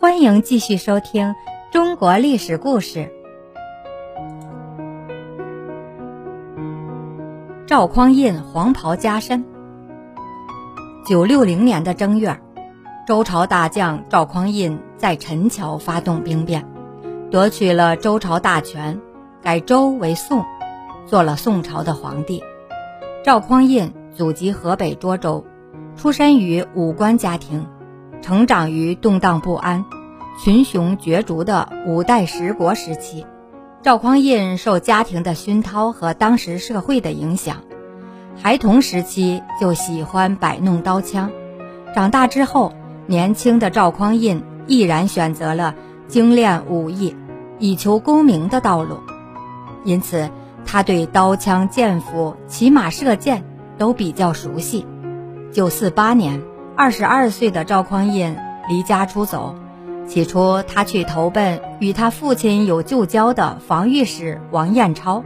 欢迎继续收听中国历史故事。赵匡胤黄袍加身。九六零年的正月，周朝大将赵匡胤在陈桥发动兵变，夺取了周朝大权，改周为宋，做了宋朝的皇帝。赵匡胤祖籍河北涿州，出身于武官家庭。成长于动荡不安、群雄角逐的五代十国时期，赵匡胤受家庭的熏陶和当时社会的影响，孩童时期就喜欢摆弄刀枪。长大之后，年轻的赵匡胤毅然选择了精炼武艺、以求功名的道路，因此他对刀枪剑斧、骑马射箭都比较熟悉。九四八年。二十二岁的赵匡胤离家出走，起初他去投奔与他父亲有旧交的防御使王彦超，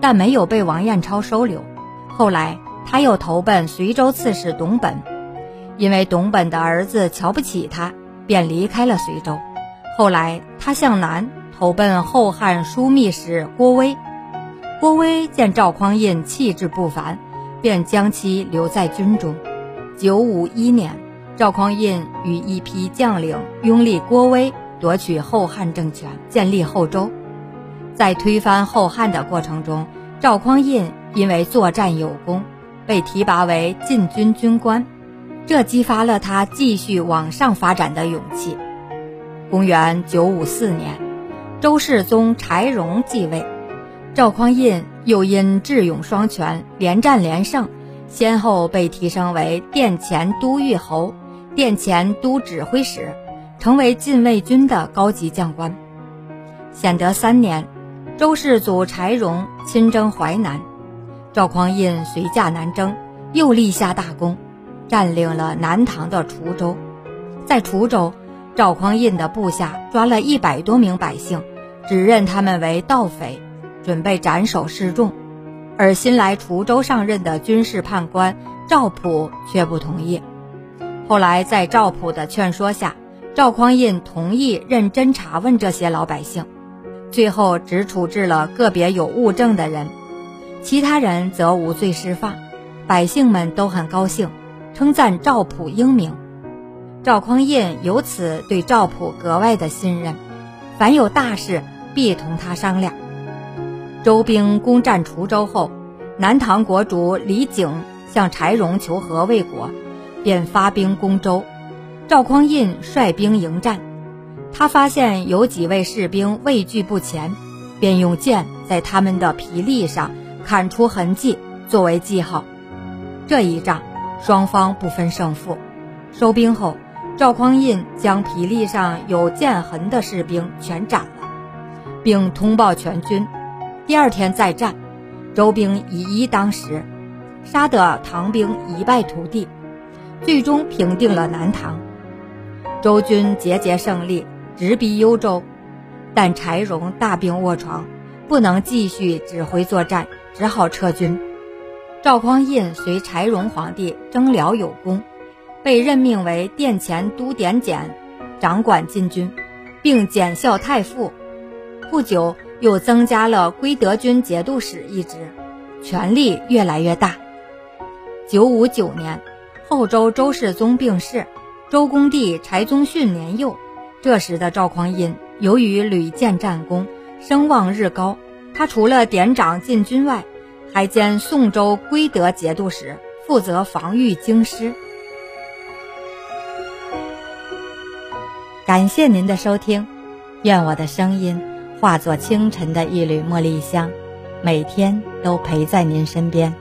但没有被王彦超收留。后来他又投奔随州刺史董本，因为董本的儿子瞧不起他，便离开了随州。后来他向南投奔后汉枢密使郭威，郭威见赵匡胤气质不凡，便将其留在军中。九五一年，赵匡胤与一批将领拥立郭威，夺取后汉政权，建立后周。在推翻后汉的过程中，赵匡胤因为作战有功，被提拔为禁军军官，这激发了他继续往上发展的勇气。公元九五四年，周世宗柴荣继位，赵匡胤又因智勇双全，连战连胜。先后被提升为殿前都御侯、殿前都指挥使，成为禁卫军的高级将官。显德三年，周世祖柴荣亲征淮南，赵匡胤随驾南征，又立下大功，占领了南唐的滁州。在滁州，赵匡胤的部下抓了一百多名百姓，指认他们为盗匪，准备斩首示众。而新来滁州上任的军事判官赵普却不同意。后来在赵普的劝说下，赵匡胤同意认真查问这些老百姓，最后只处置了个别有物证的人，其他人则无罪释放。百姓们都很高兴，称赞赵普英明。赵匡胤由此对赵普格外的信任，凡有大事必同他商量。周兵攻占滁州后，南唐国主李景向柴荣求和未果，便发兵攻周。赵匡胤率兵迎战，他发现有几位士兵畏惧不前，便用剑在他们的皮力上砍出痕迹作为记号。这一仗，双方不分胜负。收兵后，赵匡胤将皮力上有剑痕的士兵全斩了，并通报全军。第二天再战，周兵以一当十，杀得唐兵一败涂地，最终平定了南唐。周军节节胜利，直逼幽州。但柴荣大病卧床，不能继续指挥作战，只好撤军。赵匡胤随柴荣皇帝征辽有功，被任命为殿前都点检，掌管禁军，并检校太傅。不久。又增加了归德军节度使一职，权力越来越大。九五九年，后周周世宗病逝，周公帝柴宗训年幼。这时的赵匡胤由于屡建战功，声望日高。他除了典掌禁军外，还兼宋州归德节度使，负责防御京师。感谢您的收听，愿我的声音。化作清晨的一缕茉莉香，每天都陪在您身边。